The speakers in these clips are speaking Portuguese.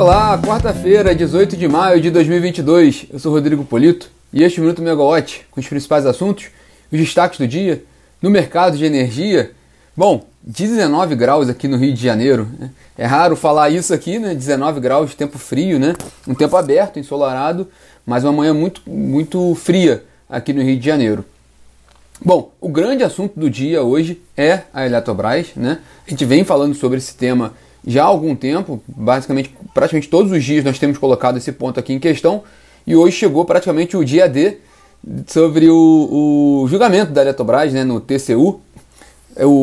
Olá, quarta-feira, 18 de maio de 2022. Eu sou Rodrigo Polito e este é o Minuto Megawatt com os principais assuntos, os destaques do dia, no mercado de energia. Bom, 19 graus aqui no Rio de Janeiro. Né? É raro falar isso aqui, né? 19 graus, tempo frio, né? Um tempo aberto, ensolarado, mas uma manhã muito, muito fria aqui no Rio de Janeiro. Bom, o grande assunto do dia hoje é a Eletrobras, né? A gente vem falando sobre esse tema já há algum tempo, basicamente, praticamente todos os dias nós temos colocado esse ponto aqui em questão, e hoje chegou praticamente o dia D sobre o, o julgamento da Eletrobras né, no TCU.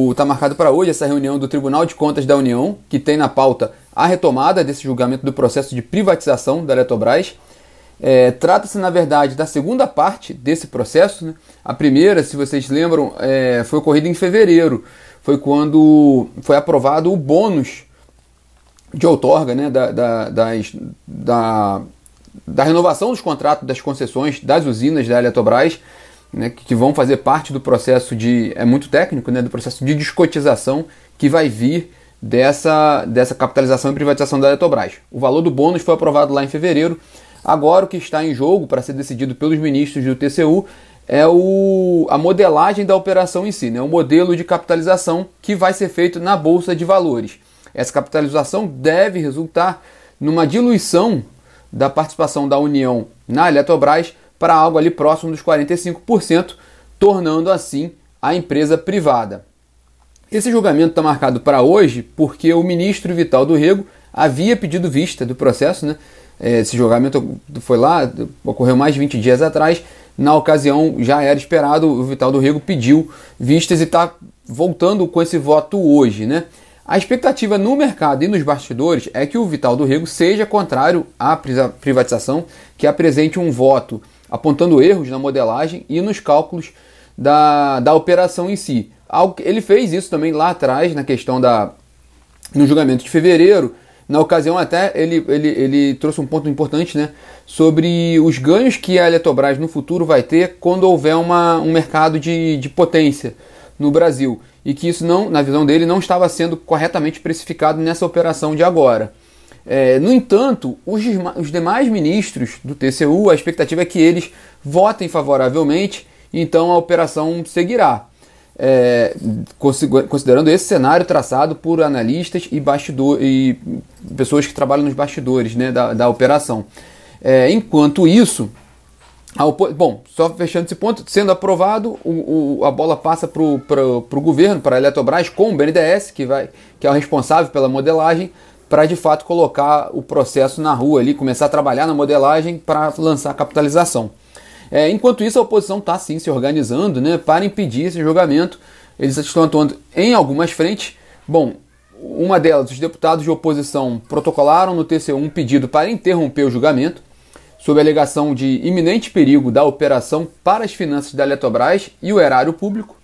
Está marcado para hoje essa reunião do Tribunal de Contas da União, que tem na pauta a retomada desse julgamento do processo de privatização da Eletrobras. É, Trata-se, na verdade, da segunda parte desse processo. Né? A primeira, se vocês lembram, é, foi ocorrida em fevereiro. Foi quando foi aprovado o bônus de outorga né, da, da, das, da, da renovação dos contratos das concessões das usinas da Eletrobras, né, que vão fazer parte do processo de. é muito técnico, né, do processo de descotização que vai vir dessa, dessa capitalização e privatização da Eletrobras. O valor do bônus foi aprovado lá em fevereiro. Agora o que está em jogo para ser decidido pelos ministros do TCU é o, a modelagem da operação em si, né, o modelo de capitalização que vai ser feito na Bolsa de Valores. Essa capitalização deve resultar numa diluição da participação da União na Eletrobras para algo ali próximo dos 45%, tornando assim a empresa privada. Esse julgamento está marcado para hoje porque o ministro Vital do Rego havia pedido vista do processo, né? É, esse julgamento foi lá, ocorreu mais de 20 dias atrás. Na ocasião, já era esperado, o Vital do Rego pediu vistas e está voltando com esse voto hoje, né? A expectativa no mercado e nos bastidores é que o Vital do Rego seja contrário à privatização, que apresente um voto apontando erros na modelagem e nos cálculos da, da operação em si. Ele fez isso também lá atrás, na questão da. no julgamento de fevereiro. Na ocasião, até ele, ele, ele trouxe um ponto importante né, sobre os ganhos que a Eletrobras no futuro vai ter quando houver uma, um mercado de, de potência no Brasil e que isso não, na visão dele, não estava sendo corretamente precificado nessa operação de agora. É, no entanto, os, os, demais ministros do TCU, a expectativa é que eles votem favoravelmente, então a operação seguirá. É, considerando esse cenário traçado por analistas e, bastidor, e pessoas que trabalham nos bastidores né, da, da operação. É, enquanto isso, Bom, só fechando esse ponto, sendo aprovado, o, o, a bola passa para o governo, para a Eletrobras, com o BNDES, que, vai, que é o responsável pela modelagem, para de fato colocar o processo na rua ali, começar a trabalhar na modelagem para lançar a capitalização. É, enquanto isso, a oposição está sim se organizando né, para impedir esse julgamento. Eles estão atuando em algumas frentes. Bom, uma delas, os deputados de oposição protocolaram no TCU um pedido para interromper o julgamento sob a alegação de iminente perigo da operação para as finanças da Eletrobras e o erário público.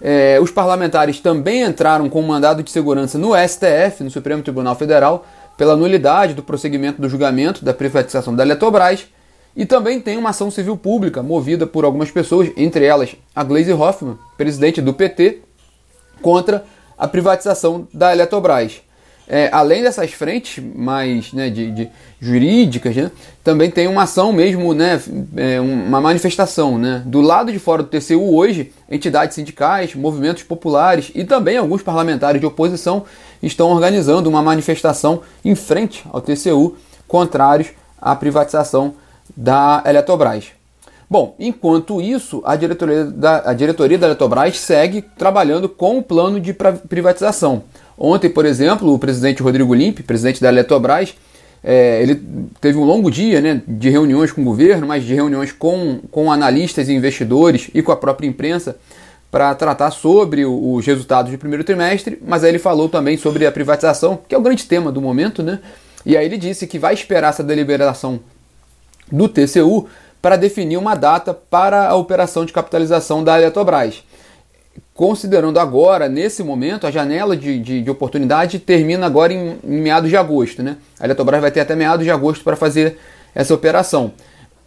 É, os parlamentares também entraram com um mandado de segurança no STF, no Supremo Tribunal Federal, pela nulidade do prosseguimento do julgamento da privatização da Eletrobras. E também tem uma ação civil pública movida por algumas pessoas, entre elas a Gleisi Hoffmann, presidente do PT, contra a privatização da Eletrobras é, além dessas frentes mais né, de, de jurídicas, né, também tem uma ação mesmo, né, é, uma manifestação. Né, do lado de fora do TCU hoje, entidades sindicais, movimentos populares e também alguns parlamentares de oposição estão organizando uma manifestação em frente ao TCU contrários à privatização da Eletrobras. Bom, enquanto isso, a diretoria da, a diretoria da Eletrobras segue trabalhando com o plano de privatização. Ontem, por exemplo, o presidente Rodrigo Limpe, presidente da Eletrobras, é, ele teve um longo dia né, de reuniões com o governo, mas de reuniões com, com analistas e investidores e com a própria imprensa para tratar sobre os resultados do primeiro trimestre, mas aí ele falou também sobre a privatização, que é o grande tema do momento, né? E aí ele disse que vai esperar essa deliberação do TCU para definir uma data para a operação de capitalização da Eletrobras considerando agora, nesse momento, a janela de, de, de oportunidade termina agora em, em, meados de agosto. Né? A Eletrobras vai ter até meados de agosto para fazer essa operação.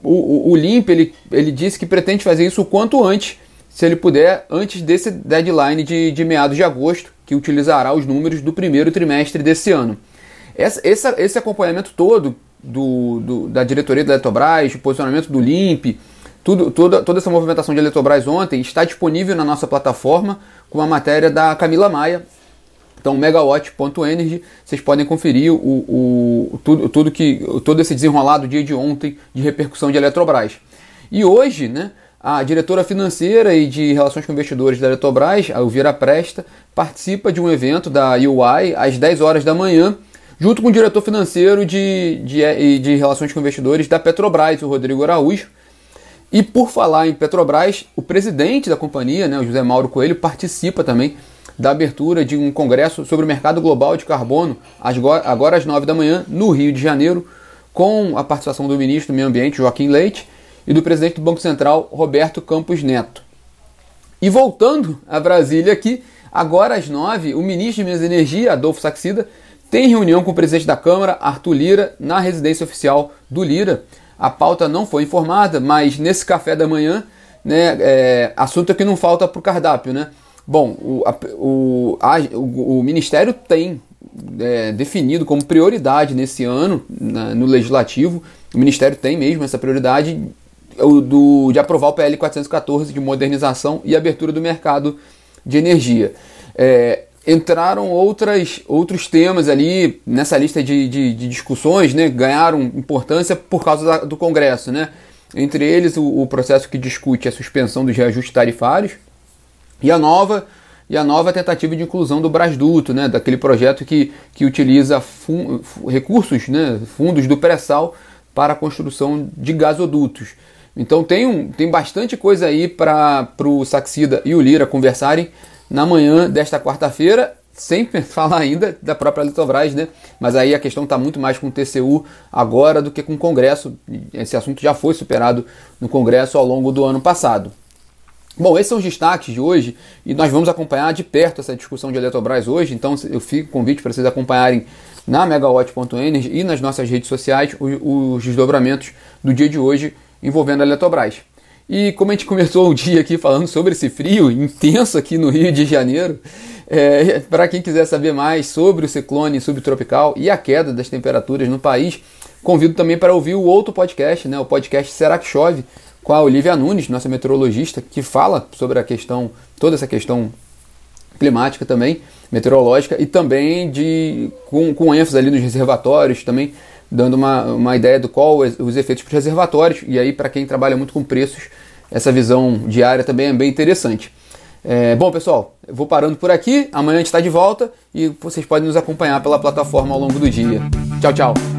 O, o, o Limp ele, ele disse que pretende fazer isso o quanto antes, se ele puder, antes desse deadline de, de meados de agosto, que utilizará os números do primeiro trimestre desse ano. essa, esse, esse acompanhamento todo do, do, da diretoria da Eletrobras, o posicionamento do LIMP, tudo, toda, toda essa movimentação de Eletrobras ontem está disponível na nossa plataforma com uma matéria da Camila Maia. Então, megawatt.energy, vocês podem conferir o, o, tudo, tudo, que, todo esse desenrolado dia de ontem de repercussão de Eletrobras. E hoje, né, a diretora financeira e de relações com investidores da Eletrobras, a Elvira Presta, participa de um evento da UI às 10 horas da manhã, junto com o diretor financeiro de, de, de relações com investidores da Petrobras, o Rodrigo Araújo. E por falar em Petrobras, o presidente da companhia, né, o José Mauro Coelho, participa também da abertura de um congresso sobre o mercado global de carbono, agora às 9 da manhã, no Rio de Janeiro, com a participação do ministro do Meio Ambiente, Joaquim Leite, e do presidente do Banco Central, Roberto Campos Neto. E voltando a Brasília aqui, agora às 9, o ministro de Minas e Energia, Adolfo Saxida, tem reunião com o presidente da Câmara, Arthur Lira, na residência oficial do Lira a pauta não foi informada, mas nesse café da manhã, né, é, assunto que não falta para o cardápio, né? Bom, o, a, o, a, o, o, Ministério tem é, definido como prioridade nesse ano na, no Legislativo, o Ministério tem mesmo essa prioridade o, do, de aprovar o PL 414 de modernização e abertura do mercado de energia. É, entraram outras, outros temas ali nessa lista de, de, de discussões, né, ganharam importância por causa da, do Congresso. Né? Entre eles, o, o, processo que discute a suspensão dos reajustes tarifários e a nova, e a nova tentativa de inclusão do Brasduto, né, daquele projeto que, que utiliza fun, recursos, né, fundos do pré-sal para a construção de gasodutos. Então tem, um, tem bastante coisa aí para o Saxida e o Lira conversarem na manhã desta quarta-feira, sem falar ainda da própria Eletrobras, né? Mas aí a questão está muito mais com o TCU agora do que com o Congresso. Esse assunto já foi superado no Congresso ao longo do ano passado. Bom, esses são os destaques de hoje e nós vamos acompanhar de perto essa discussão de Eletrobras hoje. Então eu fico convite para vocês acompanharem na megawatt.energy e nas nossas redes sociais os, os desdobramentos do dia de hoje envolvendo a Eletrobras. E como a gente começou o dia aqui falando sobre esse frio intenso aqui no Rio de Janeiro, é, para quem quiser saber mais sobre o ciclone subtropical e a queda das temperaturas no país, convido também para ouvir o outro podcast, né, o podcast Será que Chove, com a Olivia Nunes, nossa meteorologista, que fala sobre a questão, toda essa questão climática também, meteorológica, e também de com, com ênfase ali nos reservatórios também dando uma, uma ideia do qual os efeitos para os reservatórios, e aí para quem trabalha muito com preços, essa visão diária também é bem interessante. É, bom, pessoal, vou parando por aqui. Amanhã a gente está de volta e vocês podem nos acompanhar pela plataforma ao longo do dia. Tchau, tchau.